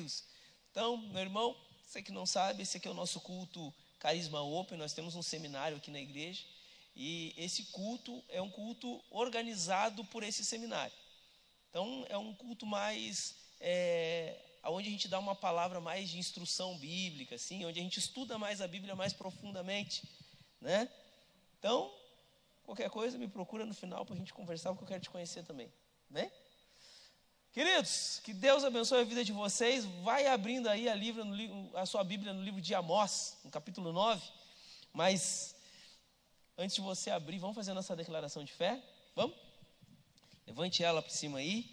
Deus. Então, meu irmão, você que não sabe, esse aqui é o nosso culto Carisma Open. Nós temos um seminário aqui na igreja. E esse culto é um culto organizado por esse seminário. Então, é um culto mais. É, onde a gente dá uma palavra mais de instrução bíblica, assim, onde a gente estuda mais a Bíblia mais profundamente. Né? Então, qualquer coisa, me procura no final para a gente conversar, porque eu quero te conhecer também. Bem? Queridos, que Deus abençoe a vida de vocês. Vai abrindo aí a, livro, a sua Bíblia no livro de Amós, no capítulo 9. Mas, antes de você abrir, vamos fazer nossa declaração de fé? Vamos? Levante ela para cima aí.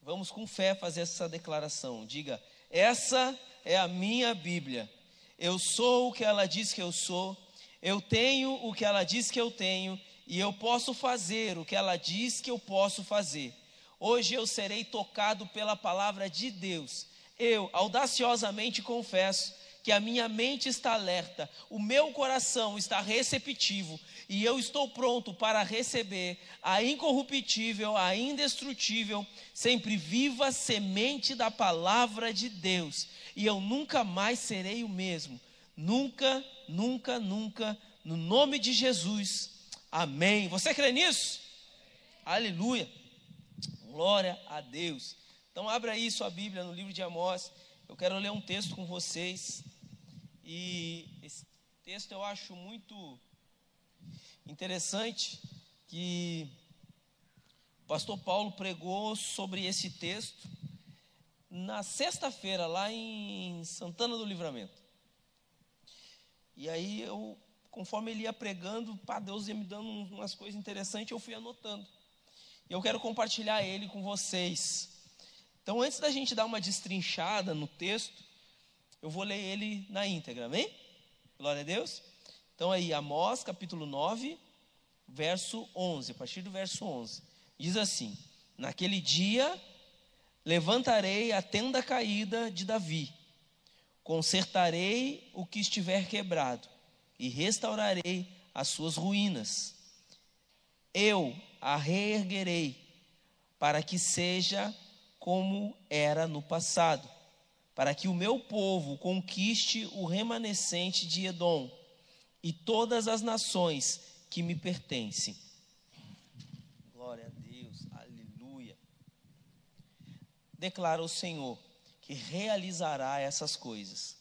Vamos com fé fazer essa declaração. Diga: Essa é a minha Bíblia. Eu sou o que ela diz que eu sou. Eu tenho o que ela diz que eu tenho. E eu posso fazer o que ela diz que eu posso fazer. Hoje eu serei tocado pela palavra de Deus. Eu audaciosamente confesso que a minha mente está alerta, o meu coração está receptivo e eu estou pronto para receber a incorruptível, a indestrutível, sempre viva semente da palavra de Deus. E eu nunca mais serei o mesmo. Nunca, nunca, nunca, no nome de Jesus. Amém. Você crê nisso? Aleluia. Glória a Deus. Então, abra aí sua Bíblia no livro de Amós. Eu quero ler um texto com vocês. E esse texto eu acho muito interessante que o pastor Paulo pregou sobre esse texto na sexta-feira, lá em Santana do Livramento. E aí eu, conforme ele ia pregando, pá, Deus ia me dando umas coisas interessantes, eu fui anotando. E eu quero compartilhar ele com vocês. Então, antes da gente dar uma destrinchada no texto, eu vou ler ele na íntegra, amém? Glória a Deus. Então, aí, Amós, capítulo 9, verso 11, a partir do verso 11. Diz assim: Naquele dia levantarei a tenda caída de Davi, consertarei o que estiver quebrado e restaurarei as suas ruínas. Eu a reerguerei, para que seja como era no passado, para que o meu povo conquiste o remanescente de Edom e todas as nações que me pertencem. Glória a Deus, aleluia. Declara o Senhor que realizará essas coisas.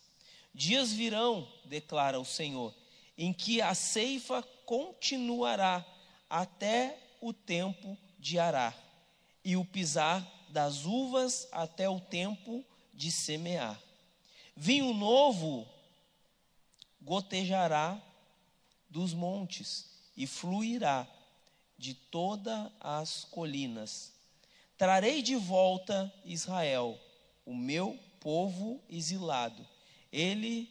Dias virão, declara o Senhor, em que a ceifa continuará até o tempo de arar, e o pisar das uvas até o tempo de semear. Vinho novo gotejará dos montes e fluirá de todas as colinas. Trarei de volta Israel, o meu povo exilado. Ele,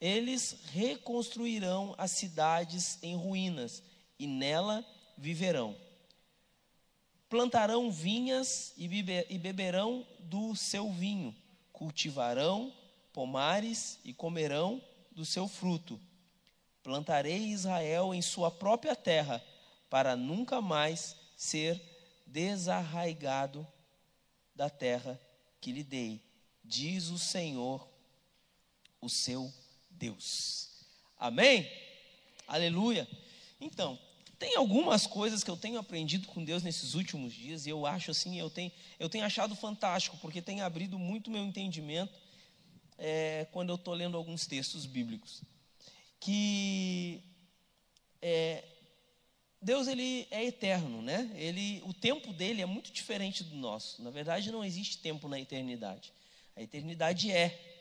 eles reconstruirão as cidades em ruínas e nela viverão. Plantarão vinhas e beberão do seu vinho, cultivarão pomares e comerão do seu fruto. Plantarei Israel em sua própria terra, para nunca mais ser desarraigado da terra que lhe dei, diz o Senhor, o seu Deus. Amém? Aleluia. Então, tem algumas coisas que eu tenho aprendido com Deus nesses últimos dias e eu acho assim, eu tenho, eu tenho achado fantástico, porque tem abrido muito meu entendimento é, quando eu estou lendo alguns textos bíblicos. Que é, Deus ele é eterno, né? Ele, o tempo dele é muito diferente do nosso. Na verdade, não existe tempo na eternidade. A eternidade é.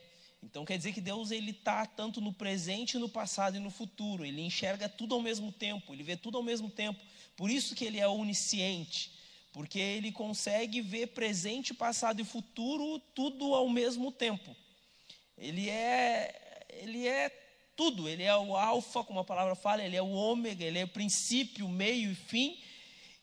Então quer dizer que Deus ele está tanto no presente, no passado e no futuro. Ele enxerga tudo ao mesmo tempo, ele vê tudo ao mesmo tempo. Por isso que ele é onisciente, porque ele consegue ver presente, passado e futuro tudo ao mesmo tempo. Ele é ele é tudo, ele é o alfa, como a palavra fala, ele é o ômega, ele é o princípio, meio e fim.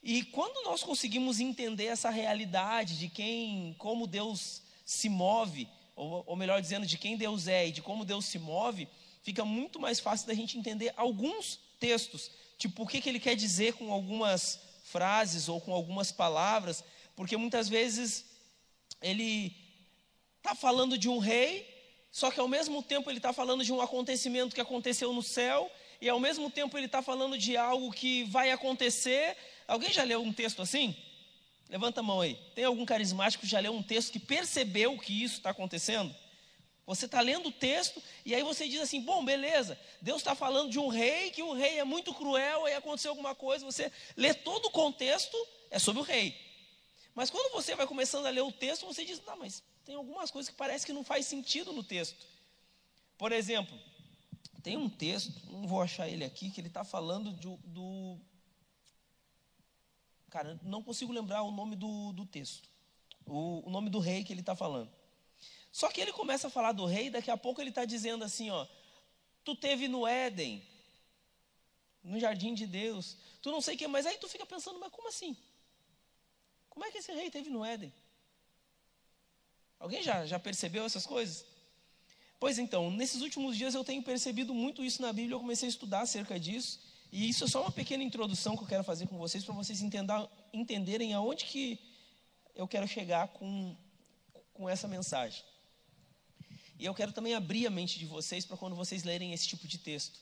E quando nós conseguimos entender essa realidade de quem, como Deus se move, ou, ou melhor dizendo, de quem Deus é e de como Deus se move, fica muito mais fácil da gente entender alguns textos, tipo o que, que ele quer dizer com algumas frases ou com algumas palavras, porque muitas vezes ele está falando de um rei, só que ao mesmo tempo ele está falando de um acontecimento que aconteceu no céu, e ao mesmo tempo ele está falando de algo que vai acontecer. Alguém já leu um texto assim? Levanta a mão aí. Tem algum carismático que já leu um texto que percebeu que isso está acontecendo? Você está lendo o texto e aí você diz assim: bom, beleza, Deus está falando de um rei, que o rei é muito cruel, aí aconteceu alguma coisa. Você lê todo o contexto, é sobre o rei. Mas quando você vai começando a ler o texto, você diz: não, mas tem algumas coisas que parece que não faz sentido no texto. Por exemplo, tem um texto, não vou achar ele aqui, que ele está falando do, do. Cara, não consigo lembrar o nome do, do texto, o, o nome do rei que ele está falando. Só que ele começa a falar do rei, daqui a pouco ele está dizendo assim: ó, tu teve no Éden, no jardim de Deus, tu não sei o que, mas aí tu fica pensando, mas como assim? Como é que esse rei teve no Éden? Alguém já, já percebeu essas coisas? Pois então, nesses últimos dias eu tenho percebido muito isso na Bíblia, eu comecei a estudar acerca disso, e isso é só uma pequena introdução que eu quero fazer com vocês, para vocês entender, entenderem aonde que eu quero chegar com, com essa mensagem. E eu quero também abrir a mente de vocês para quando vocês lerem esse tipo de texto.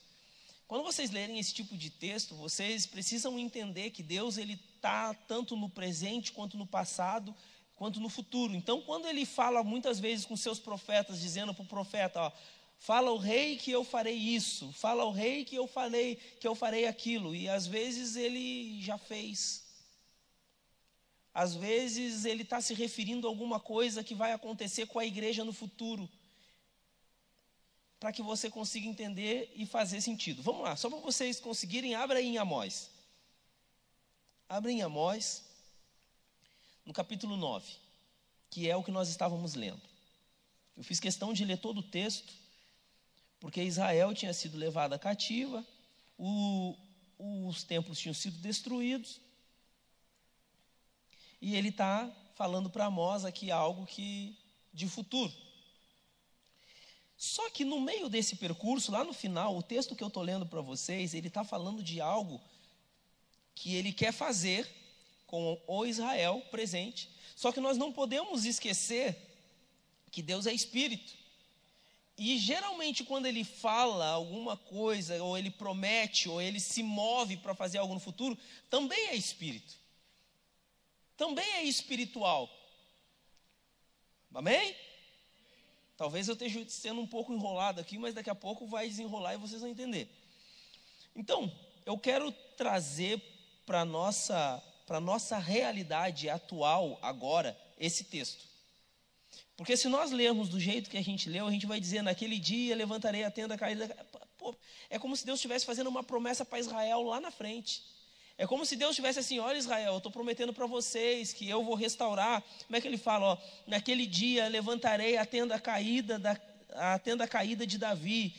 Quando vocês lerem esse tipo de texto, vocês precisam entender que Deus ele está tanto no presente quanto no passado, quanto no futuro. Então, quando ele fala muitas vezes com seus profetas, dizendo para o profeta, ó, fala o rei que eu farei isso, fala o rei que eu falei que eu farei aquilo, e às vezes ele já fez. Às vezes ele está se referindo a alguma coisa que vai acontecer com a igreja no futuro para que você consiga entender e fazer sentido. Vamos lá, só para vocês conseguirem, abra aí em Amós. Abra em Amós, no capítulo 9, que é o que nós estávamos lendo. Eu fiz questão de ler todo o texto, porque Israel tinha sido levada cativa, o, os templos tinham sido destruídos, e ele está falando para Amós aqui algo que de futuro. Só que no meio desse percurso, lá no final, o texto que eu estou lendo para vocês, ele está falando de algo que ele quer fazer com o Israel presente. Só que nós não podemos esquecer que Deus é espírito. E geralmente, quando ele fala alguma coisa, ou ele promete, ou ele se move para fazer algo no futuro, também é espírito. Também é espiritual. Amém? Talvez eu esteja sendo um pouco enrolado aqui, mas daqui a pouco vai desenrolar e vocês vão entender. Então, eu quero trazer para a nossa, nossa realidade atual, agora, esse texto. Porque se nós lermos do jeito que a gente leu, a gente vai dizer: naquele dia levantarei a tenda caída. Pô, é como se Deus estivesse fazendo uma promessa para Israel lá na frente. É como se Deus tivesse assim: olha, Israel, eu estou prometendo para vocês que eu vou restaurar. Como é que ele fala? Ó, Naquele dia levantarei a tenda caída, da, a tenda caída de Davi,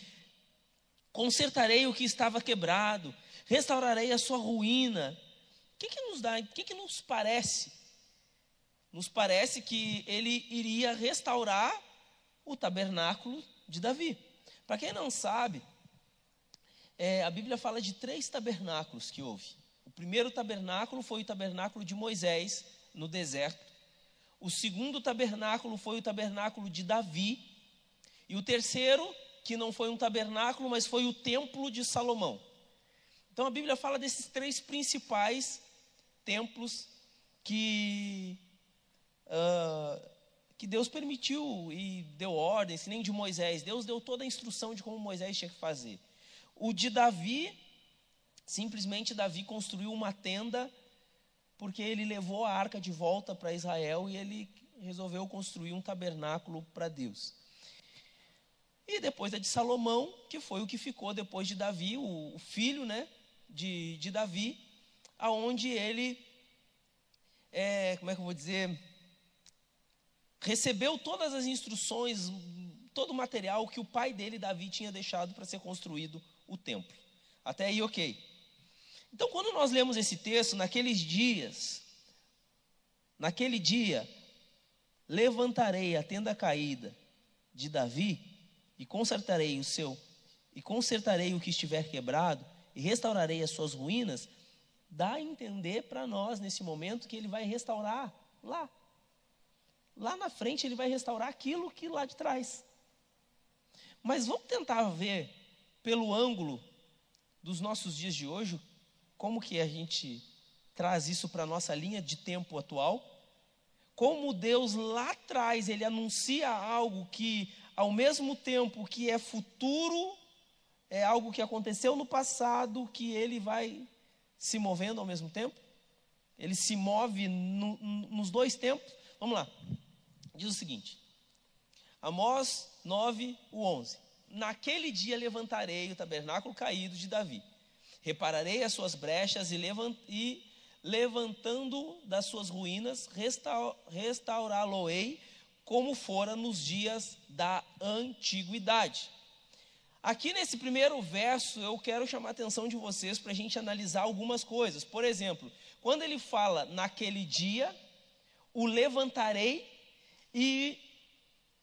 consertarei o que estava quebrado, restaurarei a sua ruína. O que, que nos dá? O que, que nos parece? Nos parece que ele iria restaurar o tabernáculo de Davi. Para quem não sabe, é, a Bíblia fala de três tabernáculos que houve primeiro tabernáculo foi o tabernáculo de Moisés no deserto. O segundo tabernáculo foi o tabernáculo de Davi. E o terceiro, que não foi um tabernáculo, mas foi o templo de Salomão. Então a Bíblia fala desses três principais templos que, uh, que Deus permitiu e deu ordem, se nem de Moisés. Deus deu toda a instrução de como Moisés tinha que fazer. O de Davi Simplesmente Davi construiu uma tenda porque ele levou a arca de volta para Israel e ele resolveu construir um tabernáculo para Deus. E depois a de Salomão, que foi o que ficou depois de Davi, o, o filho né, de, de Davi, aonde ele, é, como é que eu vou dizer, recebeu todas as instruções, todo o material que o pai dele, Davi, tinha deixado para ser construído o templo. Até aí, ok. Então, quando nós lemos esse texto, naqueles dias, naquele dia, levantarei a tenda caída de Davi e consertarei o seu e consertarei o que estiver quebrado e restaurarei as suas ruínas, dá a entender para nós nesse momento que ele vai restaurar lá. Lá na frente ele vai restaurar aquilo que lá de trás. Mas vamos tentar ver pelo ângulo dos nossos dias de hoje, como que a gente traz isso para a nossa linha de tempo atual. Como Deus lá atrás, ele anuncia algo que, ao mesmo tempo que é futuro, é algo que aconteceu no passado, que ele vai se movendo ao mesmo tempo. Ele se move no, nos dois tempos. Vamos lá. Diz o seguinte: Amós 9, o 11. Naquele dia levantarei o tabernáculo caído de Davi. Repararei as suas brechas e, levant, e levantando das suas ruínas, restaurá-lo-ei como fora nos dias da antiguidade. Aqui nesse primeiro verso, eu quero chamar a atenção de vocês para a gente analisar algumas coisas. Por exemplo, quando ele fala naquele dia, o levantarei e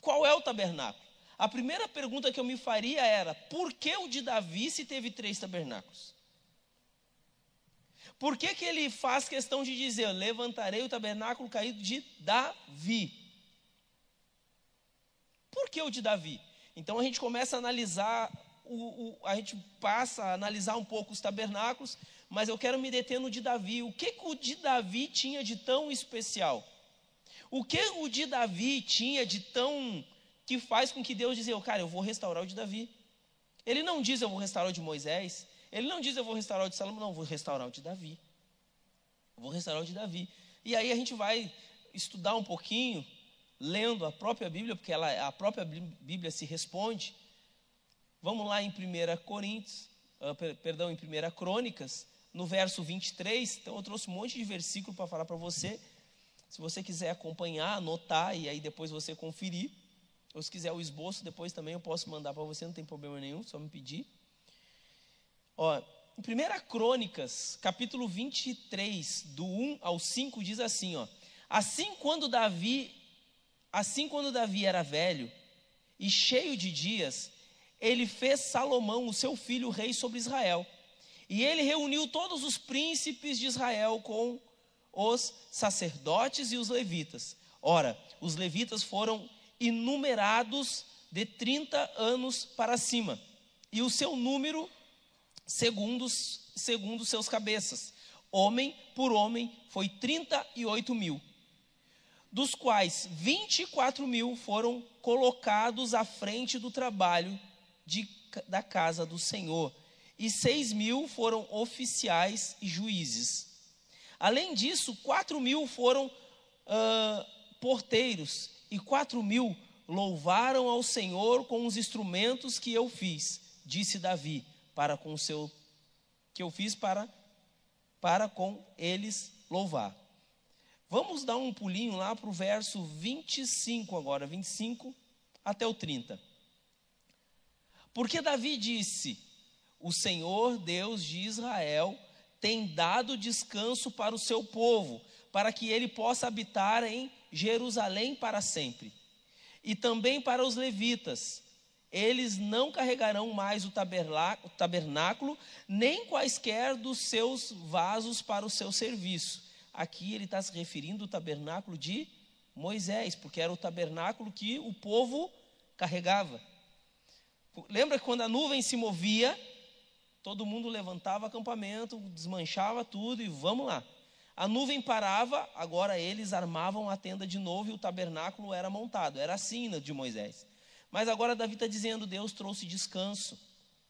qual é o tabernáculo? A primeira pergunta que eu me faria era: por que o de Davi se teve três tabernáculos? Por que, que ele faz questão de dizer: levantarei o tabernáculo caído de Davi? Por que o de Davi? Então a gente começa a analisar, o, o, a gente passa a analisar um pouco os tabernáculos, mas eu quero me deter no de Davi. O que, que o de Davi tinha de tão especial? O que o de Davi tinha de tão que faz com que Deus diga, cara, eu vou restaurar o de Davi? Ele não diz eu vou restaurar o de Moisés, ele não diz eu vou restaurar o de Salomão, não, eu vou restaurar o de Davi. Eu vou restaurar o de Davi. E aí a gente vai estudar um pouquinho, lendo a própria Bíblia, porque ela, a própria Bíblia se responde. Vamos lá em 1 Coríntios, uh, perdão, em 1 Crônicas, no verso 23. Então eu trouxe um monte de versículo para falar para você. Se você quiser acompanhar, anotar e aí depois você conferir. Ou se quiser o esboço, depois também eu posso mandar para você, não tem problema nenhum, só me pedir. Ó, em 1 Crônicas, capítulo 23, do 1 ao 5, diz assim, ó: Assim quando Davi, assim quando Davi era velho e cheio de dias, ele fez Salomão, o seu filho, rei sobre Israel. E ele reuniu todos os príncipes de Israel com os sacerdotes e os levitas. Ora, os levitas foram enumerados de 30 anos para cima, e o seu número segundo, segundo seus cabeças. Homem por homem foi 38 mil, dos quais 24 mil foram colocados à frente do trabalho de, da casa do Senhor, e 6 mil foram oficiais e juízes. Além disso, 4 mil foram uh, porteiros, e 4 mil louvaram ao Senhor com os instrumentos que eu fiz, disse Davi para com o seu que eu fiz para para com eles louvar. Vamos dar um pulinho lá para o verso 25 agora, 25 até o 30. Porque Davi disse: O Senhor Deus de Israel tem dado descanso para o seu povo, para que ele possa habitar em Jerusalém para sempre. E também para os levitas, eles não carregarão mais o tabernáculo, nem quaisquer dos seus vasos para o seu serviço. Aqui ele está se referindo ao tabernáculo de Moisés, porque era o tabernáculo que o povo carregava. Lembra que quando a nuvem se movia, todo mundo levantava acampamento, desmanchava tudo e vamos lá. A nuvem parava, agora eles armavam a tenda de novo e o tabernáculo era montado. Era assim de Moisés. Mas agora Davi está dizendo: Deus trouxe descanso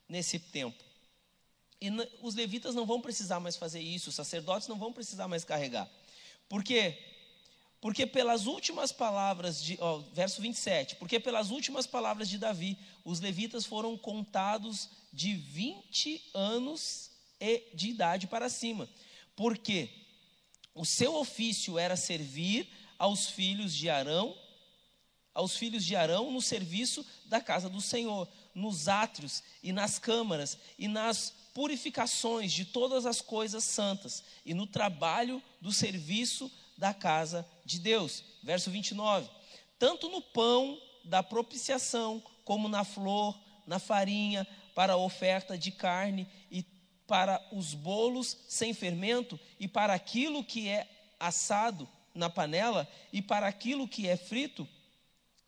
nesse tempo. E os levitas não vão precisar mais fazer isso, os sacerdotes não vão precisar mais carregar. Por quê? Porque pelas últimas palavras de, ó, verso 27, porque pelas últimas palavras de Davi, os levitas foram contados de 20 anos de idade para cima. Porque o seu ofício era servir aos filhos de Arão aos filhos de Arão no serviço da casa do Senhor, nos átrios e nas câmaras e nas purificações de todas as coisas santas e no trabalho do serviço da casa de Deus. Verso 29. Tanto no pão da propiciação, como na flor, na farinha, para a oferta de carne e para os bolos sem fermento e para aquilo que é assado na panela e para aquilo que é frito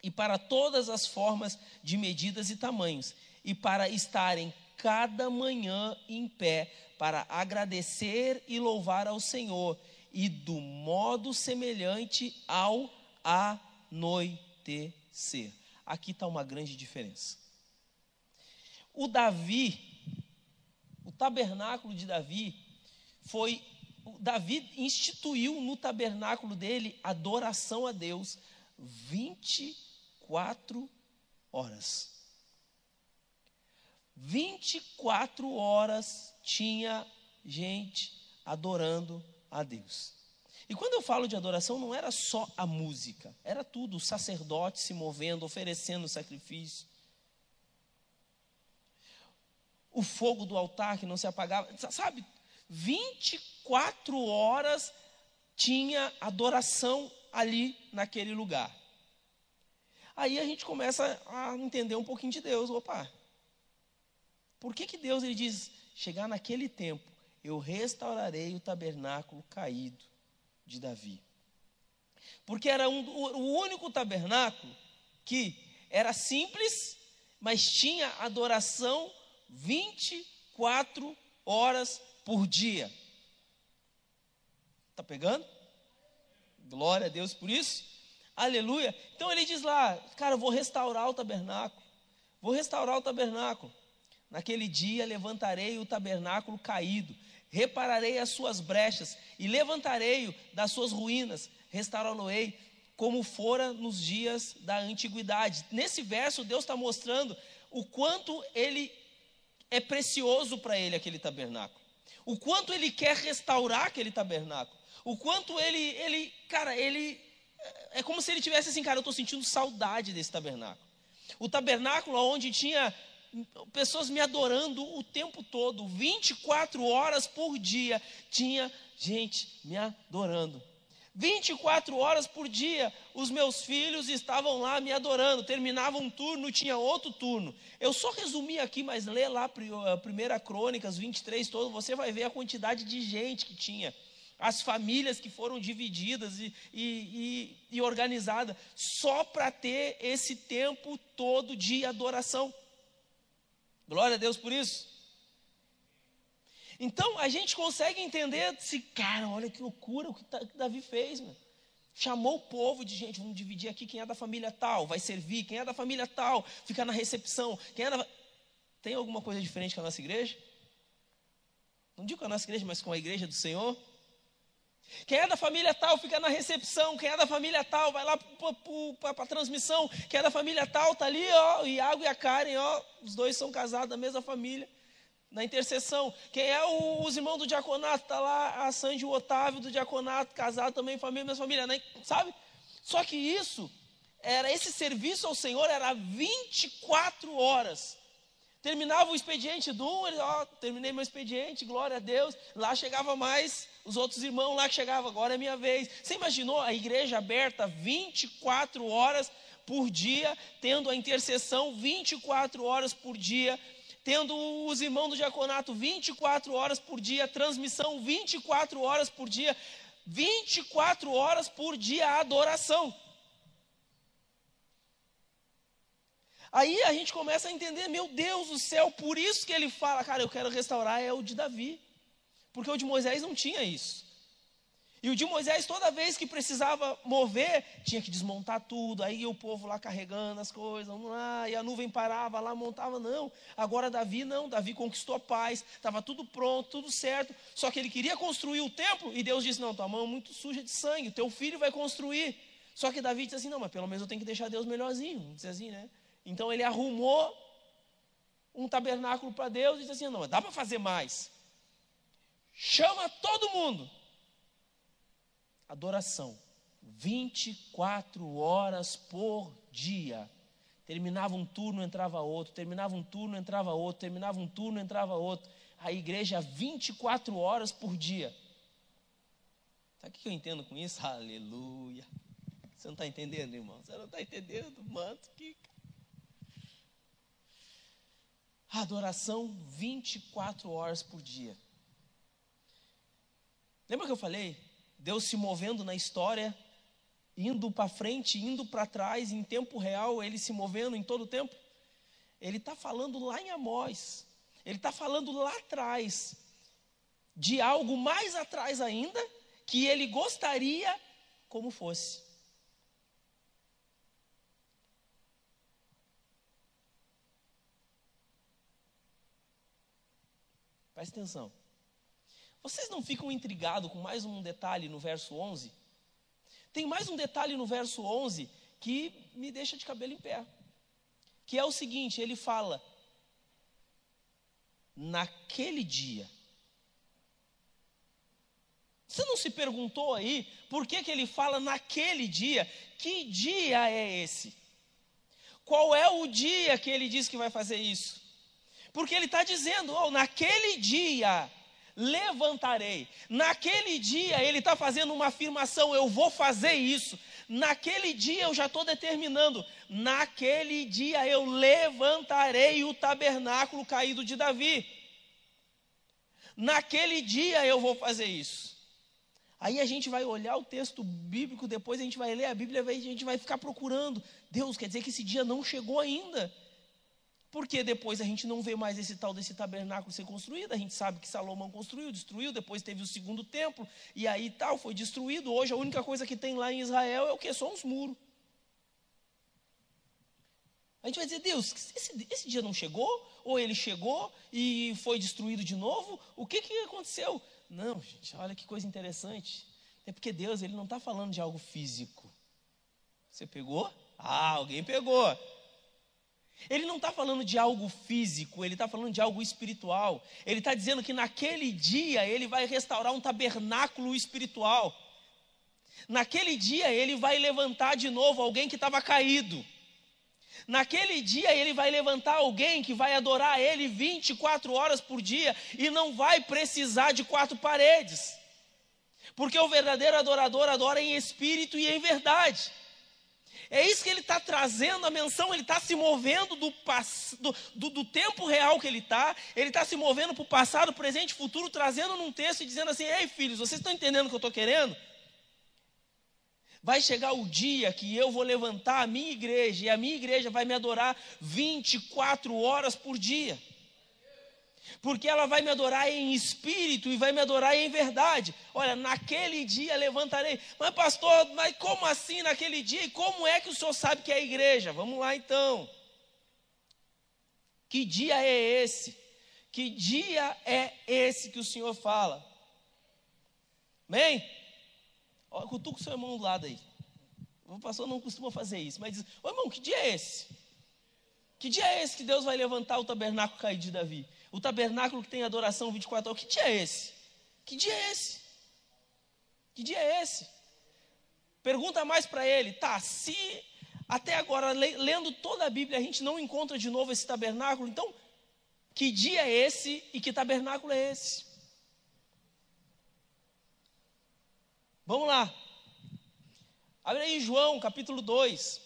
e para todas as formas de medidas e tamanhos e para estarem cada manhã em pé para agradecer e louvar ao Senhor e do modo semelhante ao anoitecer. Aqui está uma grande diferença. O Davi, o tabernáculo de Davi, foi. Davi instituiu no tabernáculo dele adoração a Deus 24 horas. 24 horas tinha gente adorando a Deus. E quando eu falo de adoração, não era só a música, era tudo, o sacerdote se movendo, oferecendo sacrifício. O fogo do altar que não se apagava, sabe? 24 horas tinha adoração ali naquele lugar. Aí a gente começa a entender um pouquinho de Deus. Opa, por que, que Deus ele diz: chegar naquele tempo, eu restaurarei o tabernáculo caído de Davi? Porque era um, o único tabernáculo que era simples, mas tinha adoração 24 horas por dia. Está pegando? Glória a Deus por isso. Aleluia. Então ele diz lá, cara, eu vou restaurar o tabernáculo. Vou restaurar o tabernáculo. Naquele dia levantarei o tabernáculo caído, repararei as suas brechas e levantarei-o das suas ruínas, restaurá-lo-ei como fora nos dias da antiguidade. Nesse verso, Deus está mostrando o quanto ele é precioso para ele aquele tabernáculo, o quanto ele quer restaurar aquele tabernáculo, o quanto ele, ele, cara, ele é como se ele tivesse assim, cara, eu estou sentindo saudade desse tabernáculo. O tabernáculo onde tinha pessoas me adorando o tempo todo, 24 horas por dia, tinha gente me adorando. 24 horas por dia, os meus filhos estavam lá me adorando. Terminava um turno, tinha outro turno. Eu só resumi aqui, mas lê lá a primeira Crônicas 23 todo, você vai ver a quantidade de gente que tinha. As famílias que foram divididas e, e, e, e organizadas, só para ter esse tempo todo de adoração. Glória a Deus por isso. Então a gente consegue entender se, cara, olha que loucura o que Davi fez, mano. Chamou o povo de gente, vamos dividir aqui quem é da família tal, vai servir, quem é da família tal, fica na recepção, quem é da. Tem alguma coisa diferente com a nossa igreja? Não digo com a nossa igreja, mas com a igreja do Senhor. Quem é da família tal fica na recepção, quem é da família tal vai lá para a transmissão, quem é da família tal está ali, ó, o Iago e a Karen, ó, os dois são casados da mesma família, na intercessão. Quem é o, os irmãos do diaconato, está lá a Sandy e o Otávio do diaconato, casado também, família, mesma família, né? sabe? Só que isso, era esse serviço ao Senhor era 24 horas. Terminava o expediente do um, ele, ó, terminei meu expediente, glória a Deus. Lá chegava mais os outros irmãos lá que chegavam, agora é minha vez. Você imaginou a igreja aberta 24 horas por dia, tendo a intercessão 24 horas por dia, tendo os irmãos do diaconato 24 horas por dia, transmissão 24 horas por dia, 24 horas por dia adoração. Aí a gente começa a entender, meu Deus do céu, por isso que ele fala, cara, eu quero restaurar é o de Davi. Porque o de Moisés não tinha isso. E o de Moisés, toda vez que precisava mover, tinha que desmontar tudo. Aí o povo lá carregando as coisas, vamos lá, e a nuvem parava lá, montava. Não, agora Davi não, Davi conquistou a paz, estava tudo pronto, tudo certo. Só que ele queria construir o templo, e Deus disse: Não, tua mão é muito suja de sangue, teu filho vai construir. Só que Davi disse assim: Não, mas pelo menos eu tenho que deixar Deus melhorzinho. Diz assim, né? Então ele arrumou um tabernáculo para Deus e disse assim: não, dá para fazer mais. Chama todo mundo. Adoração. 24 horas por dia. Terminava um turno, entrava outro, terminava um turno, entrava outro, terminava um turno, entrava outro. A igreja 24 horas por dia. Sabe o que eu entendo com isso? Aleluia. Você não está entendendo, irmão? Você não está entendendo, manto que adoração 24 horas por dia. Lembra que eu falei Deus se movendo na história, indo para frente, indo para trás, em tempo real, ele se movendo em todo o tempo? Ele está falando lá em Amós, ele está falando lá atrás, de algo mais atrás ainda, que ele gostaria como fosse. Presta atenção. Vocês não ficam intrigados com mais um detalhe no verso 11? Tem mais um detalhe no verso 11 que me deixa de cabelo em pé. Que é o seguinte: ele fala, naquele dia. Você não se perguntou aí por que, que ele fala naquele dia? Que dia é esse? Qual é o dia que ele diz que vai fazer isso? Porque ele está dizendo, oh, naquele dia levantarei. Naquele dia ele está fazendo uma afirmação: eu vou fazer isso. Naquele dia eu já estou determinando. Naquele dia eu levantarei o tabernáculo caído de Davi. Naquele dia eu vou fazer isso. Aí a gente vai olhar o texto bíblico, depois a gente vai ler a Bíblia e a gente vai ficar procurando. Deus, quer dizer que esse dia não chegou ainda. Porque depois a gente não vê mais esse tal desse tabernáculo ser construído. A gente sabe que Salomão construiu, destruiu, depois teve o segundo templo, e aí tal, foi destruído. Hoje a única coisa que tem lá em Israel é o que? Só uns muros. A gente vai dizer, Deus, esse, esse, dia não chegou? Ou ele chegou e foi destruído de novo? O que, que aconteceu? Não, gente, olha que coisa interessante. É porque Deus ele não está falando de algo físico. Você pegou? Ah, alguém pegou. Ele não está falando de algo físico, ele está falando de algo espiritual. Ele está dizendo que naquele dia ele vai restaurar um tabernáculo espiritual. Naquele dia ele vai levantar de novo alguém que estava caído. Naquele dia ele vai levantar alguém que vai adorar ele 24 horas por dia e não vai precisar de quatro paredes. Porque o verdadeiro adorador adora em espírito e em verdade. É isso que ele está trazendo a menção, ele está se movendo do, do, do, tempo real que ele está, ele está se movendo para o passado, presente e futuro, trazendo num texto e dizendo assim: Ei filhos, vocês estão entendendo o que eu estou querendo? Vai chegar o dia que eu vou levantar a minha igreja e a minha igreja vai me adorar 24 horas por dia porque ela vai me adorar em espírito e vai me adorar em verdade. Olha, naquele dia levantarei. Mas, pastor, mas como assim naquele dia? E como é que o senhor sabe que é a igreja? Vamos lá então. Que dia é esse? Que dia é esse que o senhor fala? Amém? Olha, cutuca o seu irmão do lado aí. O pastor não costuma fazer isso, mas diz: Ô irmão, que dia é esse? Que dia é esse que Deus vai levantar o tabernáculo caído de Davi? O tabernáculo que tem adoração 24 horas. Que dia é esse? Que dia é esse? Que dia é esse? Pergunta mais para ele, tá? Se até agora, lendo toda a Bíblia, a gente não encontra de novo esse tabernáculo, então, que dia é esse e que tabernáculo é esse? Vamos lá. Abre aí João, capítulo 2.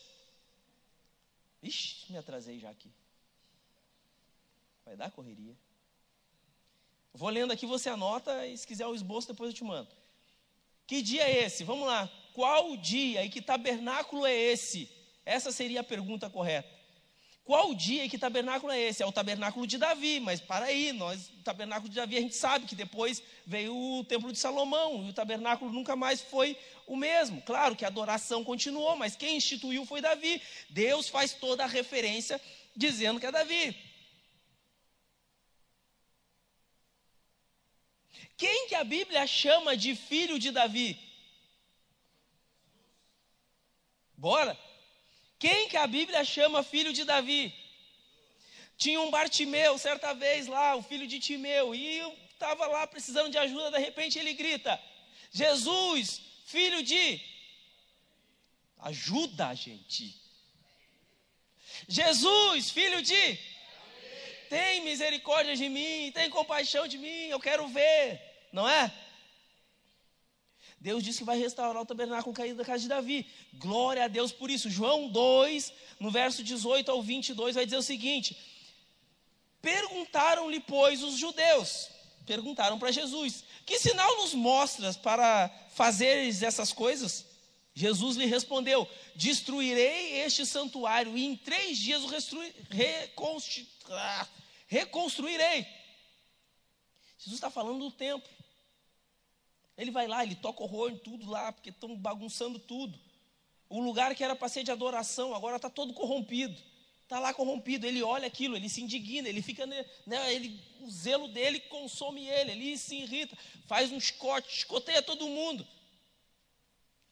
Ixi, me atrasei já aqui. Vai dar correria. Vou lendo aqui, você anota e se quiser o esboço, depois eu te mando. Que dia é esse? Vamos lá. Qual dia e que tabernáculo é esse? Essa seria a pergunta correta. Qual dia e que tabernáculo é esse? É o tabernáculo de Davi, mas para aí, nós, o tabernáculo de Davi a gente sabe que depois veio o templo de Salomão e o tabernáculo nunca mais foi o mesmo. Claro que a adoração continuou, mas quem instituiu foi Davi. Deus faz toda a referência dizendo que é Davi. Quem que a Bíblia chama de filho de Davi? Bora? Quem que a Bíblia chama filho de Davi? Tinha um Bartimeu, certa vez lá, o filho de Timeu, e estava lá precisando de ajuda, de repente ele grita: Jesus, filho de. Ajuda a gente. Jesus, filho de. Tem misericórdia de mim, tem compaixão de mim, eu quero ver não é? Deus disse que vai restaurar o tabernáculo caído da casa de Davi. Glória a Deus por isso. João 2, no verso 18 ao 22, vai dizer o seguinte: Perguntaram-lhe, pois, os judeus: perguntaram para Jesus: Que sinal nos mostras para fazeres essas coisas? Jesus lhe respondeu: Destruirei este santuário e em três dias o ah, reconstruirei. Jesus está falando do templo. Ele vai lá, ele toca horror em tudo lá, porque estão bagunçando tudo. O lugar que era para ser de adoração, agora está todo corrompido. Está lá corrompido, ele olha aquilo, ele se indigna, ele fica, né, ele, o zelo dele consome ele, ele se irrita, faz um chicote, chicoteia todo mundo.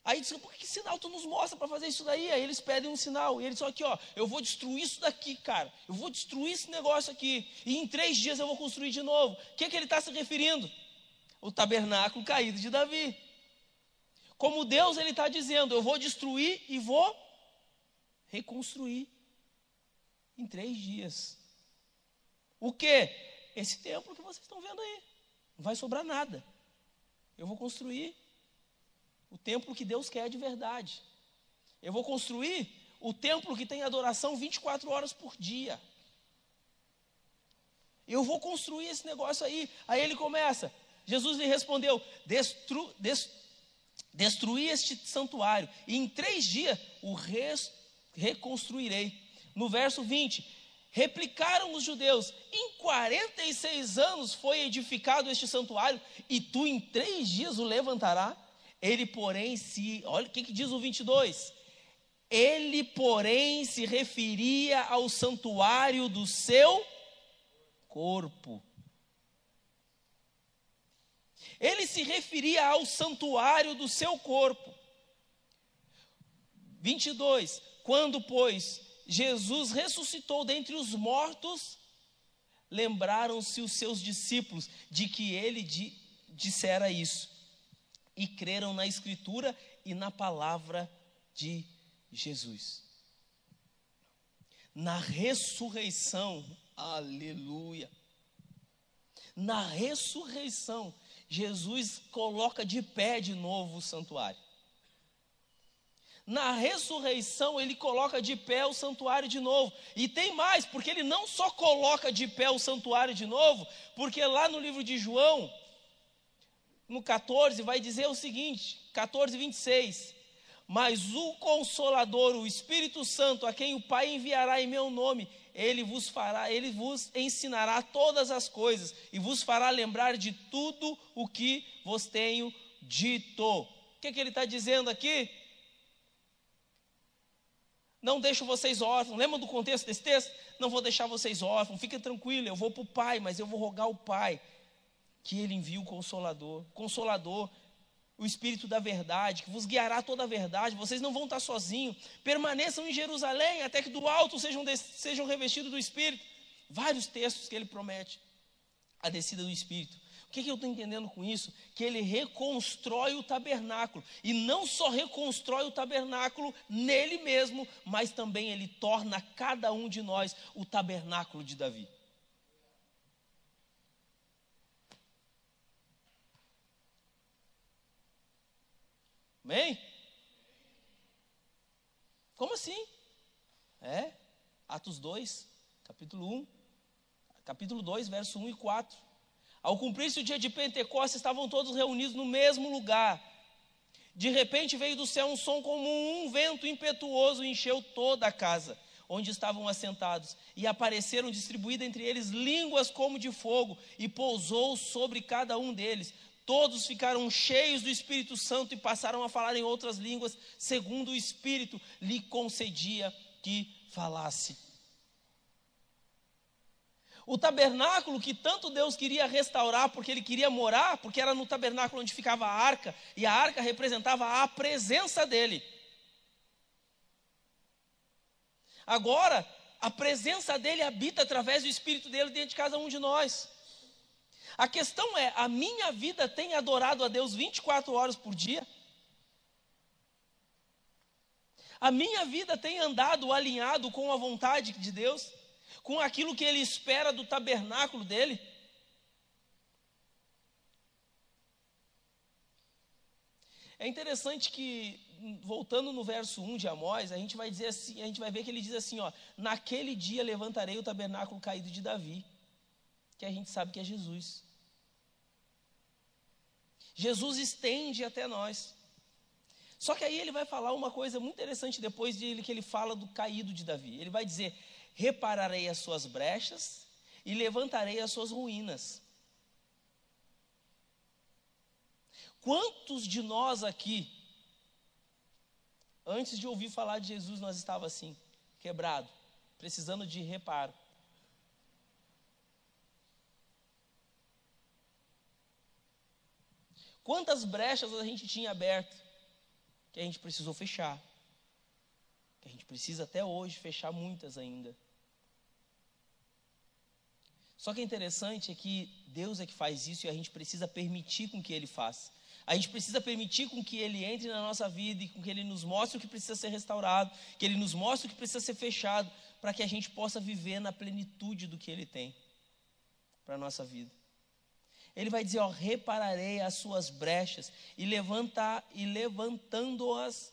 Aí diz, por que sinal tu nos mostra para fazer isso daí? Aí eles pedem um sinal. E ele diz, aqui, ó, eu vou destruir isso daqui, cara. Eu vou destruir esse negócio aqui. E em três dias eu vou construir de novo. O que, que ele está se referindo? O tabernáculo caído de Davi. Como Deus, ele está dizendo, eu vou destruir e vou reconstruir em três dias. O que? Esse templo que vocês estão vendo aí. Não vai sobrar nada. Eu vou construir o templo que Deus quer de verdade. Eu vou construir o templo que tem adoração 24 horas por dia. Eu vou construir esse negócio aí. Aí ele começa. Jesus lhe respondeu: Destru, des, Destruir este santuário, e em três dias o res, reconstruirei. No verso 20: Replicaram os judeus: Em 46 anos foi edificado este santuário, e tu em três dias o levantará? Ele, porém, se. Olha o que, que diz o 22. Ele, porém, se referia ao santuário do seu corpo. Ele se referia ao santuário do seu corpo. 22. Quando, pois, Jesus ressuscitou dentre os mortos, lembraram-se os seus discípulos de que ele dissera isso e creram na Escritura e na palavra de Jesus. Na ressurreição, aleluia. Na ressurreição, Jesus coloca de pé de novo o santuário. Na ressurreição, ele coloca de pé o santuário de novo. E tem mais, porque ele não só coloca de pé o santuário de novo, porque lá no livro de João, no 14, vai dizer o seguinte: 14, 26. Mas o Consolador, o Espírito Santo, a quem o Pai enviará em meu nome, ele vos fará, ele vos ensinará todas as coisas e vos fará lembrar de tudo o que vos tenho dito. O que, que ele está dizendo aqui? Não deixo vocês órfãos. Lembra do contexto desse texto? Não vou deixar vocês órfãos. Fiquem tranquilos, eu vou para o Pai, mas eu vou rogar ao Pai que ele envie o Consolador. Consolador, o Espírito da verdade, que vos guiará toda a verdade. Vocês não vão estar sozinhos. Permaneçam em Jerusalém até que do alto sejam, sejam revestidos do Espírito. Vários textos que ele promete a descida do Espírito. O que, que eu estou entendendo com isso? Que ele reconstrói o tabernáculo. E não só reconstrói o tabernáculo nele mesmo, mas também ele torna cada um de nós o tabernáculo de Davi. Amém? Como assim? É, Atos 2, capítulo 1, capítulo 2, verso 1 e 4. Ao cumprir-se o dia de Pentecostes, estavam todos reunidos no mesmo lugar. De repente veio do céu um som como um vento impetuoso e encheu toda a casa onde estavam assentados, e apareceram distribuídas entre eles línguas como de fogo, e pousou sobre cada um deles. Todos ficaram cheios do Espírito Santo e passaram a falar em outras línguas, segundo o Espírito lhe concedia que falasse. O tabernáculo que tanto Deus queria restaurar, porque Ele queria morar, porque era no tabernáculo onde ficava a arca, e a arca representava a presença dele. Agora, a presença dele habita através do Espírito dele dentro de cada um de nós. A questão é: a minha vida tem adorado a Deus 24 horas por dia? A minha vida tem andado alinhado com a vontade de Deus? Com aquilo que Ele espera do tabernáculo dele? É interessante que, voltando no verso 1 de Amós, a gente vai dizer assim, a gente vai ver que ele diz assim, ó, naquele dia levantarei o tabernáculo caído de Davi, que a gente sabe que é Jesus. Jesus estende até nós. Só que aí ele vai falar uma coisa muito interessante depois de que ele fala do caído de Davi. Ele vai dizer: Repararei as suas brechas e levantarei as suas ruínas. Quantos de nós aqui, antes de ouvir falar de Jesus, nós estava assim, quebrado, precisando de reparo? Quantas brechas a gente tinha aberto que a gente precisou fechar? Que a gente precisa até hoje fechar muitas ainda. Só que é interessante é que Deus é que faz isso e a gente precisa permitir com que Ele faça. A gente precisa permitir com que Ele entre na nossa vida e com que Ele nos mostre o que precisa ser restaurado, que Ele nos mostre o que precisa ser fechado, para que a gente possa viver na plenitude do que Ele tem para a nossa vida. Ele vai dizer, ó, repararei as suas brechas e levantar e levantando-as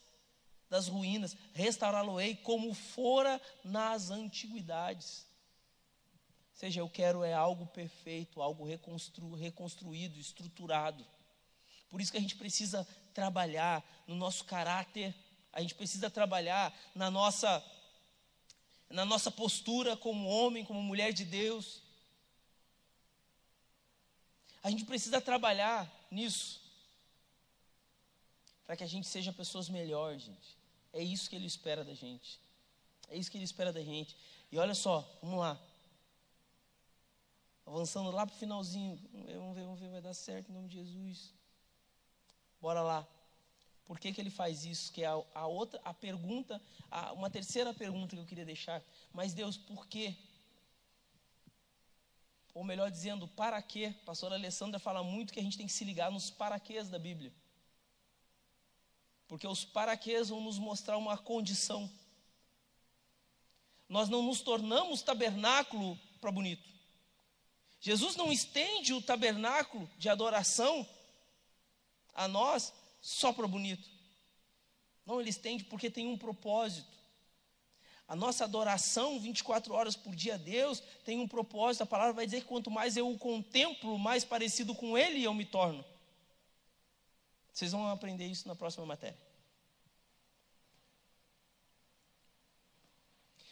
das ruínas, restaurá-lo-ei como fora nas antiguidades. Ou seja, eu quero é algo perfeito, algo reconstru, reconstruído, estruturado. Por isso que a gente precisa trabalhar no nosso caráter, a gente precisa trabalhar na nossa na nossa postura como homem, como mulher de Deus. A gente precisa trabalhar nisso. Para que a gente seja pessoas melhores, gente. É isso que ele espera da gente. É isso que ele espera da gente. E olha só, vamos lá. Avançando lá para o finalzinho. Vamos ver, vamos ver, vai dar certo em nome de Jesus. Bora lá. Por que, que ele faz isso? Que é a, a outra, a pergunta, a, uma terceira pergunta que eu queria deixar. Mas Deus, por quê? Ou melhor dizendo, para quê? A pastora Alessandra fala muito que a gente tem que se ligar nos paraquês da Bíblia. Porque os paraquês vão nos mostrar uma condição. Nós não nos tornamos tabernáculo para bonito. Jesus não estende o tabernáculo de adoração a nós só para bonito. Não, ele estende porque tem um propósito. A nossa adoração 24 horas por dia a Deus tem um propósito. A palavra vai dizer que quanto mais eu o contemplo, mais parecido com Ele eu me torno. Vocês vão aprender isso na próxima matéria.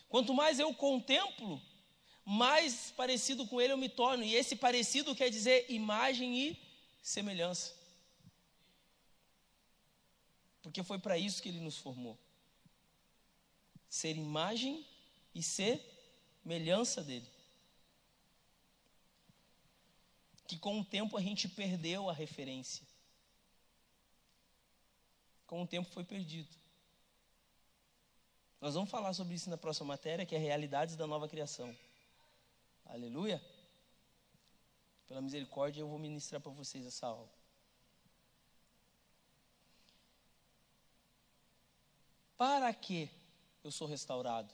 Quanto mais eu contemplo, mais parecido com Ele eu me torno. E esse parecido quer dizer imagem e semelhança. Porque foi para isso que Ele nos formou ser imagem e ser semelhança dele. Que com o tempo a gente perdeu a referência. Com o tempo foi perdido. Nós vamos falar sobre isso na próxima matéria, que é realidades da nova criação. Aleluia. Pela misericórdia, eu vou ministrar para vocês essa aula. Para que eu sou restaurado?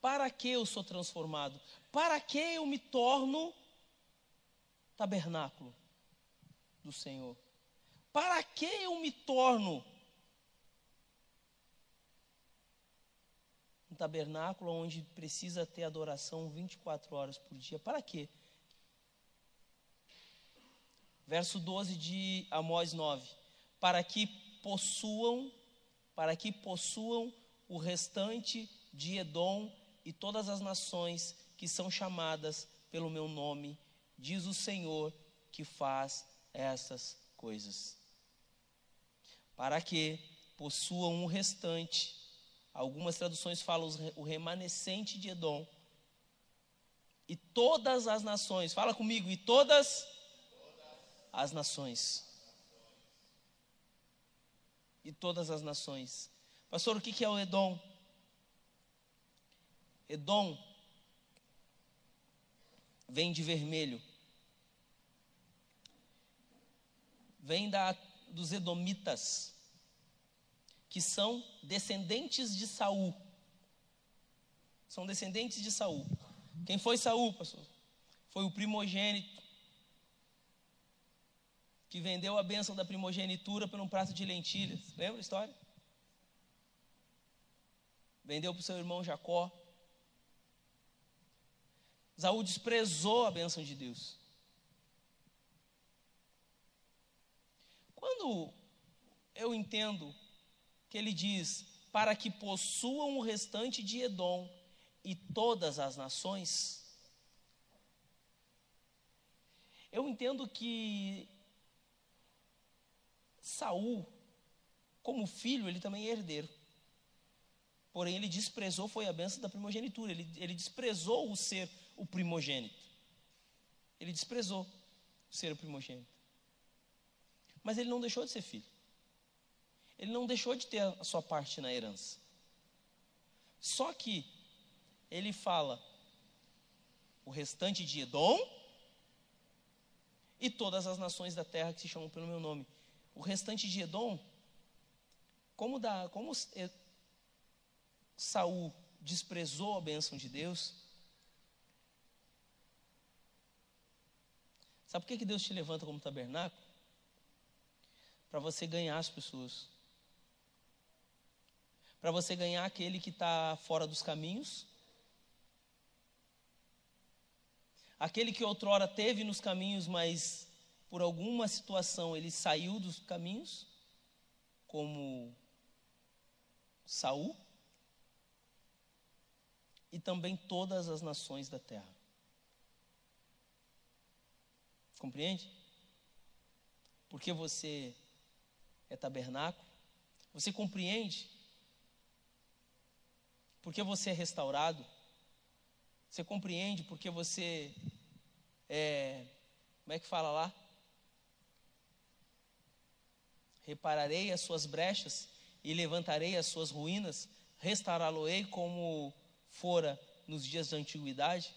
Para que eu sou transformado? Para que eu me torno tabernáculo do Senhor? Para que eu me torno um tabernáculo onde precisa ter adoração 24 horas por dia? Para quê? Verso 12 de Amós 9: Para que possuam, para que possuam o restante de Edom e todas as nações que são chamadas pelo meu nome, diz o Senhor que faz essas coisas. Para que possuam o restante, algumas traduções falam o remanescente de Edom, e todas as nações, fala comigo, e todas as nações. E todas as nações Pastor, o que é o Edom? Edom vem de vermelho. Vem da, dos Edomitas, que são descendentes de Saul. São descendentes de Saul. Quem foi Saul, pastor? Foi o primogênito que vendeu a bênção da primogenitura por um prato de lentilhas. Lembra a história? Vendeu para o seu irmão Jacó. Saul desprezou a bênção de Deus. quando eu entendo que ele diz para que possuam o restante de Edom e todas as nações, eu entendo que Saul, como filho, ele também é herdeiro. Porém, ele desprezou, foi a benção da primogenitura. Ele, ele desprezou o ser o primogênito. Ele desprezou o ser o primogênito. Mas ele não deixou de ser filho. Ele não deixou de ter a sua parte na herança. Só que ele fala o restante de Edom e todas as nações da terra que se chamam pelo meu nome. O restante de Edom, como, da, como Saul desprezou a bênção de Deus, sabe por que, que Deus te levanta como tabernáculo? Para você ganhar as pessoas. Para você ganhar aquele que está fora dos caminhos. Aquele que outrora teve nos caminhos, mas por alguma situação ele saiu dos caminhos, como Saul, e também todas as nações da terra. Compreende? Porque você é tabernáculo, você compreende? Porque você é restaurado, você compreende porque você é, como é que fala lá? repararei as suas brechas e levantarei as suas ruínas, restaurá-lo-ei como fora nos dias da antiguidade?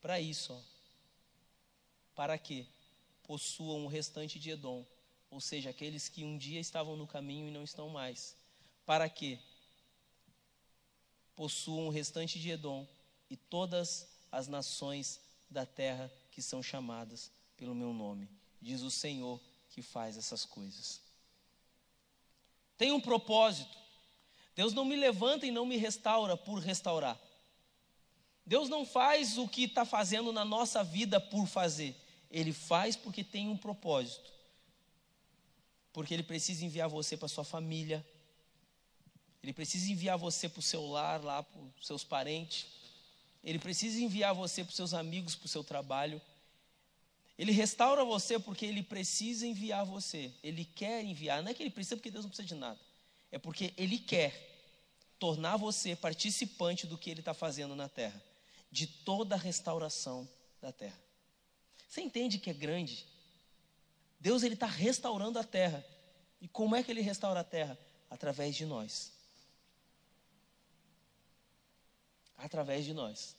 Para isso, ó, para que possuam o restante de Edom, ou seja, aqueles que um dia estavam no caminho e não estão mais, para que possuam o restante de Edom e todas as nações da terra que são chamadas pelo meu nome, diz o Senhor que faz essas coisas. Tem um propósito. Deus não me levanta e não me restaura por restaurar. Deus não faz o que está fazendo na nossa vida por fazer. Ele faz porque tem um propósito. Porque Ele precisa enviar você para sua família. Ele precisa enviar você para o seu lar, lá para os seus parentes. Ele precisa enviar você para os seus amigos, para o seu trabalho. Ele restaura você porque ele precisa enviar você. Ele quer enviar. Não é que ele precisa porque Deus não precisa de nada. É porque ele quer tornar você participante do que ele está fazendo na terra. De toda a restauração da terra. Você entende que é grande? Deus ele está restaurando a terra. E como é que ele restaura a terra? Através de nós. Através de nós.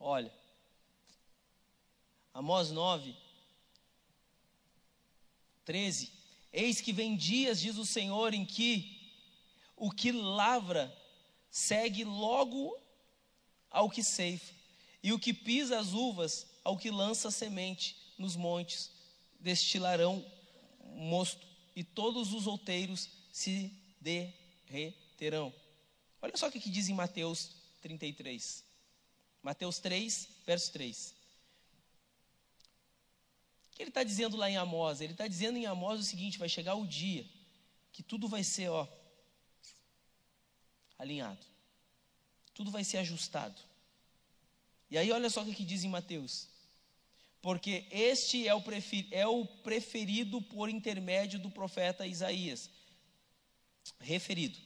Olha, Amós 9, 13. Eis que vem dias, diz o Senhor, em que o que lavra segue logo ao que ceifa, e o que pisa as uvas ao que lança semente nos montes, destilarão mosto, e todos os outeiros se derreterão. Olha só o que diz em Mateus 33. Mateus 3, verso 3 que ele está dizendo lá em Amós? Ele está dizendo em Amós o seguinte: vai chegar o dia que tudo vai ser, ó, alinhado, tudo vai ser ajustado. E aí, olha só o que diz em Mateus: porque este é o, é o preferido por intermédio do profeta Isaías. Referido.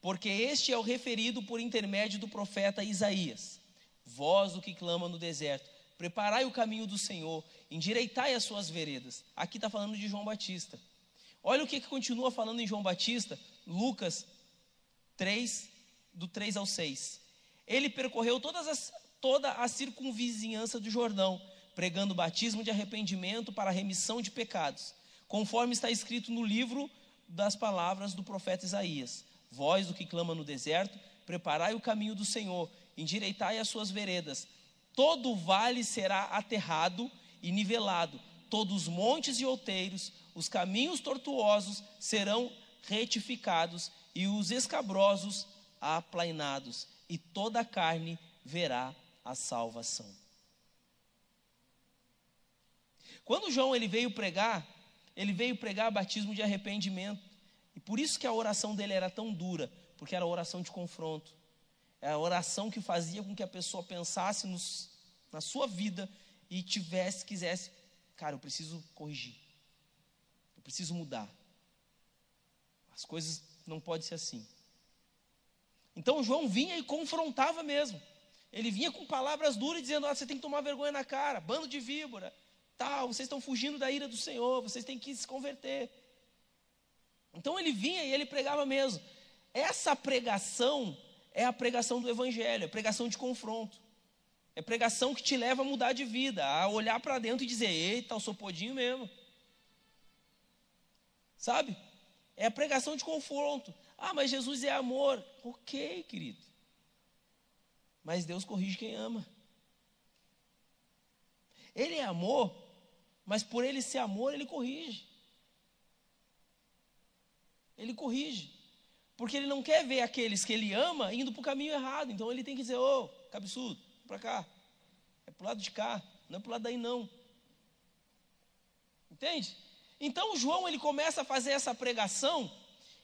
Porque este é o referido por intermédio do profeta Isaías. Voz do que clama no deserto preparai o caminho do Senhor, endireitai as suas veredas. Aqui está falando de João Batista. Olha o que, que continua falando em João Batista, Lucas 3, do 3 ao 6. Ele percorreu as, toda a circunvizinhança do Jordão, pregando batismo de arrependimento para a remissão de pecados, conforme está escrito no livro das palavras do profeta Isaías. Vós, do que clama no deserto, preparai o caminho do Senhor, endireitai as suas veredas todo vale será aterrado e nivelado, todos os montes e outeiros, os caminhos tortuosos serão retificados e os escabrosos aplainados, e toda a carne verá a salvação. Quando João ele veio pregar, ele veio pregar batismo de arrependimento. E por isso que a oração dele era tão dura, porque era oração de confronto. Era a oração que fazia com que a pessoa pensasse nos, na sua vida e tivesse, quisesse, cara, eu preciso corrigir. Eu preciso mudar. As coisas não podem ser assim. Então João vinha e confrontava mesmo. Ele vinha com palavras duras dizendo: ah, você tem que tomar vergonha na cara, bando de víbora, tal, vocês estão fugindo da ira do Senhor, vocês têm que se converter. Então ele vinha e ele pregava mesmo. Essa pregação é a pregação do Evangelho, é pregação de confronto. É pregação que te leva a mudar de vida, a olhar para dentro e dizer: eita, eu sou podinho mesmo. Sabe? É a pregação de confronto. Ah, mas Jesus é amor. Ok, querido. Mas Deus corrige quem ama. Ele é amor, mas por ele ser amor, ele corrige. Ele corrige. Porque ele não quer ver aqueles que ele ama indo para o caminho errado. Então ele tem que dizer: ô, oh, cabeçudo, para cá. É para o lado de cá, não é para o lado daí não. Entende? Então João ele começa a fazer essa pregação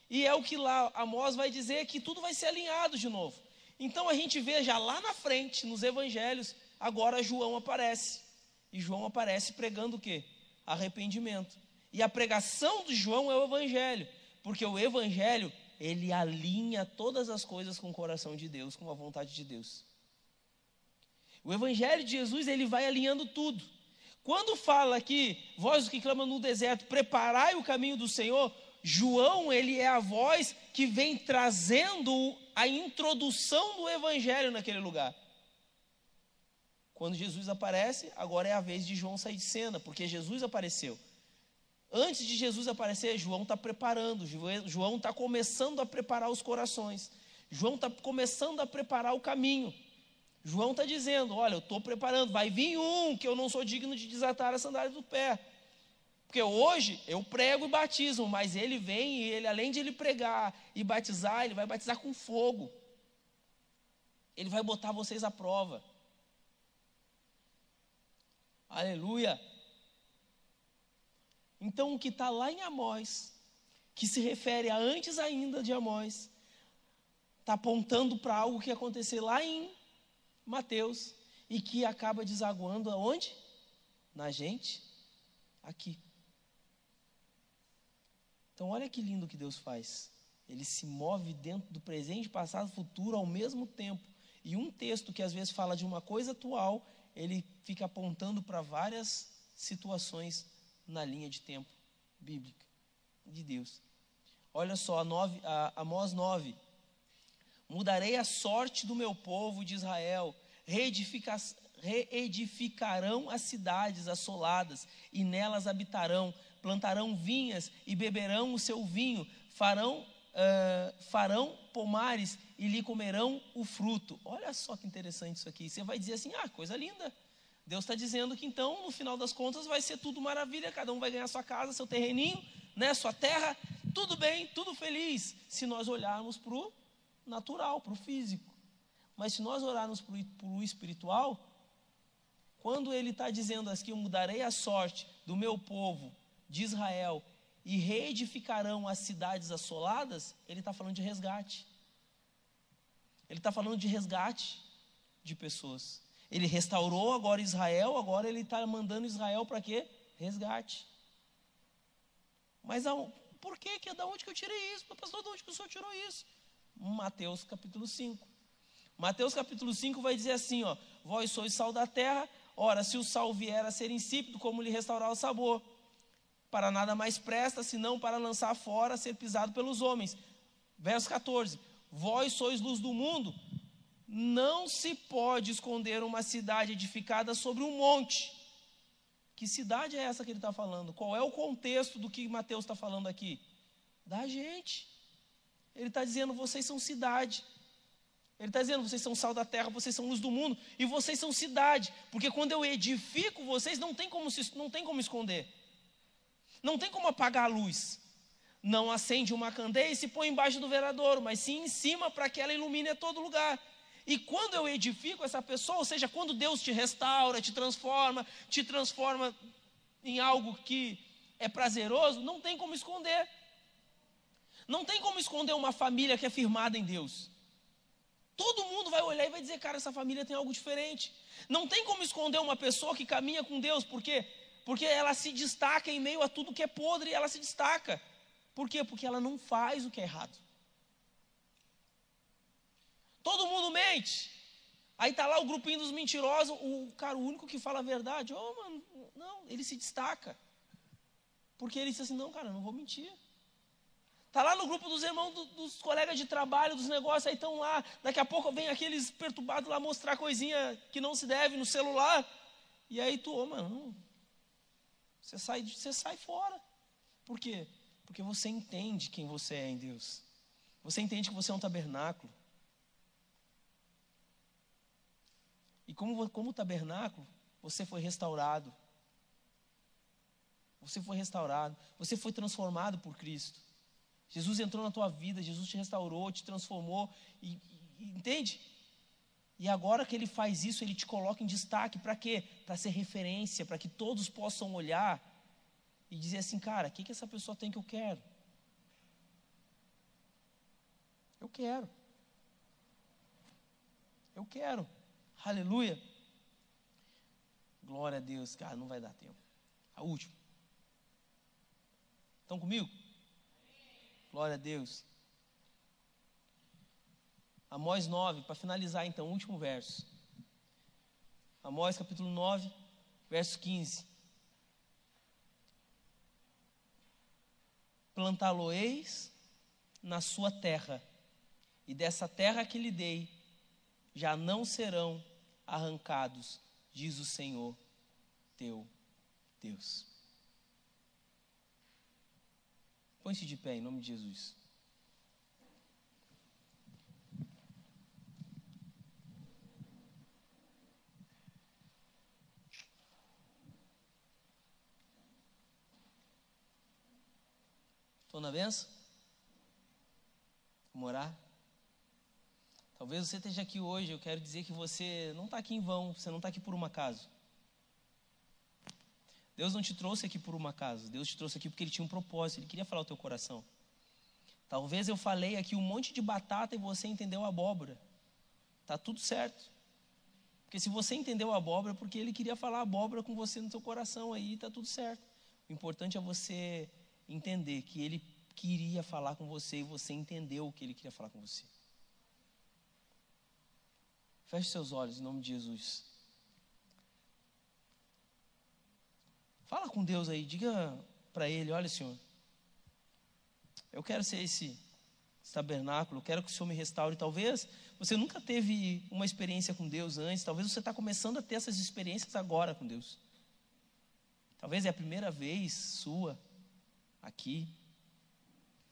e é o que lá Amós vai dizer que tudo vai ser alinhado de novo. Então a gente vê já lá na frente, nos evangelhos, agora João aparece. E João aparece pregando o quê? Arrependimento. E a pregação de João é o evangelho, porque o evangelho, ele alinha todas as coisas com o coração de Deus, com a vontade de Deus. O evangelho de Jesus, ele vai alinhando tudo. Quando fala aqui, do que clama no deserto, preparai o caminho do Senhor, João, ele é a voz que vem trazendo a introdução do evangelho naquele lugar. Quando Jesus aparece, agora é a vez de João sair de cena, porque Jesus apareceu. Antes de Jesus aparecer, João está preparando, João está começando a preparar os corações, João está começando a preparar o caminho. João está dizendo: Olha, eu estou preparando, vai vir um que eu não sou digno de desatar a sandália do pé. Porque hoje eu prego e batizo, mas ele vem e ele, além de ele pregar e batizar, ele vai batizar com fogo. Ele vai botar vocês à prova. Aleluia. Então, o que está lá em Amós, que se refere a antes ainda de Amós, está apontando para algo que ia acontecer lá em Mateus e que acaba desaguando aonde? Na gente, aqui. Então, olha que lindo que Deus faz. Ele se move dentro do presente, passado, futuro ao mesmo tempo. E um texto que às vezes fala de uma coisa atual, ele fica apontando para várias situações na linha de tempo bíblica de Deus. Olha só, a, 9, a Amós 9. Mudarei a sorte do meu povo de Israel, reedifica, reedificarão as cidades assoladas, e nelas habitarão plantarão vinhas e beberão o seu vinho, farão, uh, farão pomares e lhe comerão o fruto. Olha só que interessante isso aqui. Você vai dizer assim: ah, coisa linda. Deus está dizendo que então, no final das contas, vai ser tudo maravilha, cada um vai ganhar sua casa, seu terreninho, né, sua terra, tudo bem, tudo feliz, se nós olharmos para o natural, para o físico. Mas se nós olharmos para o espiritual, quando ele está dizendo assim, eu mudarei a sorte do meu povo de Israel e reedificarão as cidades assoladas, ele está falando de resgate. Ele está falando de resgate de pessoas. Ele restaurou agora Israel, agora ele está mandando Israel para quê? Resgate. Mas por que, que? Da onde que eu tirei isso? Pastor, de onde que o senhor tirou isso? Mateus capítulo 5. Mateus capítulo 5 vai dizer assim: ó, vós sois sal da terra, ora, se o sal vier a ser insípido, como lhe restaurar o sabor? para nada mais presta, senão para lançar fora, ser pisado pelos homens. Verso 14: Vós sois luz do mundo, não se pode esconder uma cidade edificada sobre um monte. Que cidade é essa que ele está falando? Qual é o contexto do que Mateus está falando aqui? Da gente. Ele está dizendo: vocês são cidade. Ele está dizendo: vocês são sal da terra, vocês são luz do mundo, e vocês são cidade. Porque quando eu edifico vocês, não tem como, se, não tem como esconder. Não tem como apagar a luz. Não acende uma candeia e se põe embaixo do veradouro, mas sim em cima para que ela ilumine a todo lugar. E quando eu edifico essa pessoa, ou seja, quando Deus te restaura, te transforma, te transforma em algo que é prazeroso, não tem como esconder. Não tem como esconder uma família que é firmada em Deus. Todo mundo vai olhar e vai dizer, cara, essa família tem algo diferente. Não tem como esconder uma pessoa que caminha com Deus, por quê? Porque ela se destaca em meio a tudo que é podre, ela se destaca. Por quê? Porque ela não faz o que é errado. Todo mundo mente. Aí tá lá o grupinho dos mentirosos, o cara, o único que fala a verdade. Oh, mano, não, ele se destaca. Porque ele diz assim: não, cara, não vou mentir. Tá lá no grupo dos irmãos, do, dos colegas de trabalho, dos negócios, aí estão lá. Daqui a pouco vem aqueles perturbados lá mostrar coisinha que não se deve no celular. E aí tu, oh, mano, você sai, você sai fora. Por quê? Porque você entende quem você é em Deus. Você entende que você é um tabernáculo. E como, como tabernáculo, você foi restaurado. Você foi restaurado. Você foi transformado por Cristo. Jesus entrou na tua vida, Jesus te restaurou, te transformou. E, e, entende? E agora que ele faz isso, ele te coloca em destaque para quê? Para ser referência, para que todos possam olhar e dizer assim, cara, o que, que essa pessoa tem que eu quero? Eu quero. Eu quero. Aleluia. Glória a Deus, cara, não vai dar tempo. A última. Estão comigo? Glória a Deus. Amós 9, para finalizar então, o último verso. Amós capítulo 9, verso 15. Plantá-lo-eis na sua terra, e dessa terra que lhe dei, já não serão arrancados, diz o Senhor teu Deus. Põe-se de pé em nome de Jesus. Estou na benção? Vamos orar? Talvez você esteja aqui hoje, eu quero dizer que você não está aqui em vão, você não está aqui por um acaso. Deus não te trouxe aqui por um acaso, Deus te trouxe aqui porque Ele tinha um propósito, Ele queria falar o teu coração. Talvez eu falei aqui um monte de batata e você entendeu abóbora. Está tudo certo. Porque se você entendeu abóbora, é porque Ele queria falar abóbora com você no teu coração aí, está tudo certo. O importante é você entender que Ele queria falar com você e você entendeu o que Ele queria falar com você. Feche seus olhos em nome de Jesus. Fala com Deus aí, diga para Ele: olha, Senhor, eu quero ser esse, esse tabernáculo, eu quero que o Senhor me restaure. Talvez você nunca teve uma experiência com Deus antes, talvez você está começando a ter essas experiências agora com Deus. Talvez é a primeira vez sua aqui.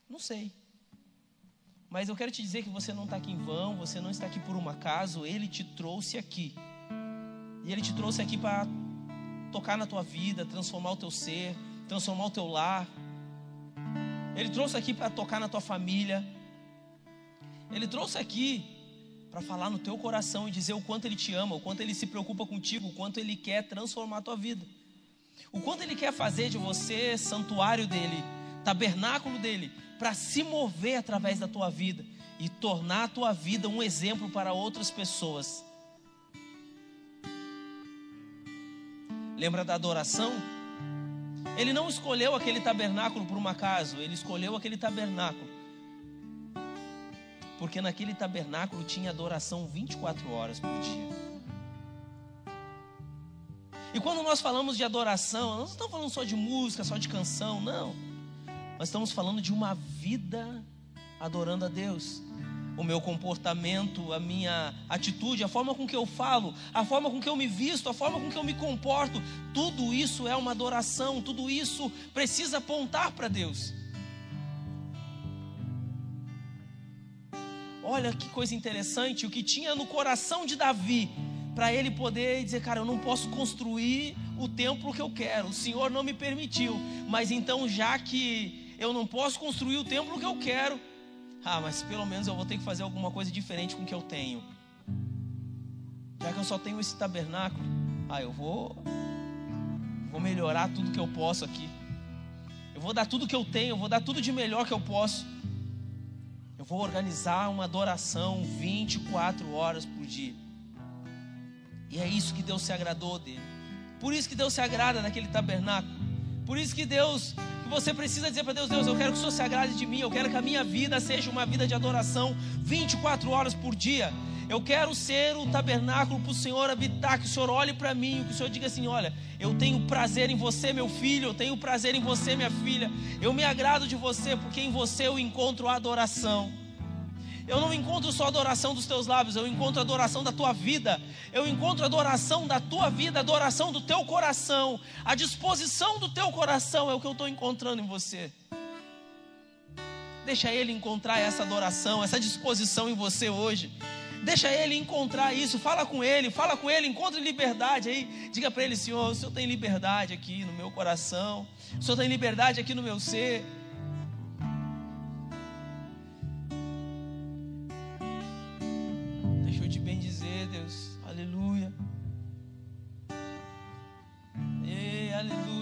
Não sei. Mas eu quero te dizer que você não está aqui em vão, você não está aqui por um acaso, Ele te trouxe aqui. E Ele te trouxe aqui para tocar na tua vida, transformar o teu ser, transformar o teu lar. Ele trouxe aqui para tocar na tua família. Ele trouxe aqui para falar no teu coração e dizer o quanto Ele te ama, o quanto Ele se preocupa contigo, o quanto Ele quer transformar a tua vida. O quanto Ele quer fazer de você santuário dele, tabernáculo dele, para se mover através da tua vida e tornar a tua vida um exemplo para outras pessoas. Lembra da adoração? Ele não escolheu aquele tabernáculo por um acaso, ele escolheu aquele tabernáculo. Porque naquele tabernáculo tinha adoração 24 horas por dia. E quando nós falamos de adoração, nós não estamos falando só de música, só de canção, não. Nós estamos falando de uma vida adorando a Deus. O meu comportamento, a minha atitude, a forma com que eu falo, a forma com que eu me visto, a forma com que eu me comporto, tudo isso é uma adoração, tudo isso precisa apontar para Deus. Olha que coisa interessante, o que tinha no coração de Davi, para ele poder dizer, cara, eu não posso construir o templo que eu quero, o Senhor não me permitiu, mas então já que eu não posso construir o templo que eu quero. Ah, mas pelo menos eu vou ter que fazer alguma coisa diferente com o que eu tenho. Já que eu só tenho esse tabernáculo, ah, eu vou Vou melhorar tudo que eu posso aqui. Eu vou dar tudo que eu tenho, eu vou dar tudo de melhor que eu posso. Eu vou organizar uma adoração 24 horas por dia. E é isso que Deus se agradou dele. Por isso que Deus se agrada naquele tabernáculo. Por isso que Deus, você precisa dizer para Deus, Deus, eu quero que o Senhor se agrade de mim, eu quero que a minha vida seja uma vida de adoração 24 horas por dia. Eu quero ser o tabernáculo para o Senhor habitar, que o Senhor olhe para mim, que o Senhor diga assim: olha, eu tenho prazer em você, meu filho, eu tenho prazer em você, minha filha. Eu me agrado de você, porque em você eu encontro a adoração. Eu não encontro só a adoração dos teus lábios, eu encontro a adoração da tua vida. Eu encontro a adoração da tua vida, a adoração do teu coração. A disposição do teu coração é o que eu estou encontrando em você. Deixa ele encontrar essa adoração, essa disposição em você hoje. Deixa ele encontrar isso, fala com ele, fala com ele, encontre liberdade aí. Diga para ele, Senhor, o Senhor tem liberdade aqui no meu coração, o Senhor tem liberdade aqui no meu ser. Deus, aleluia. Ei, aleluia.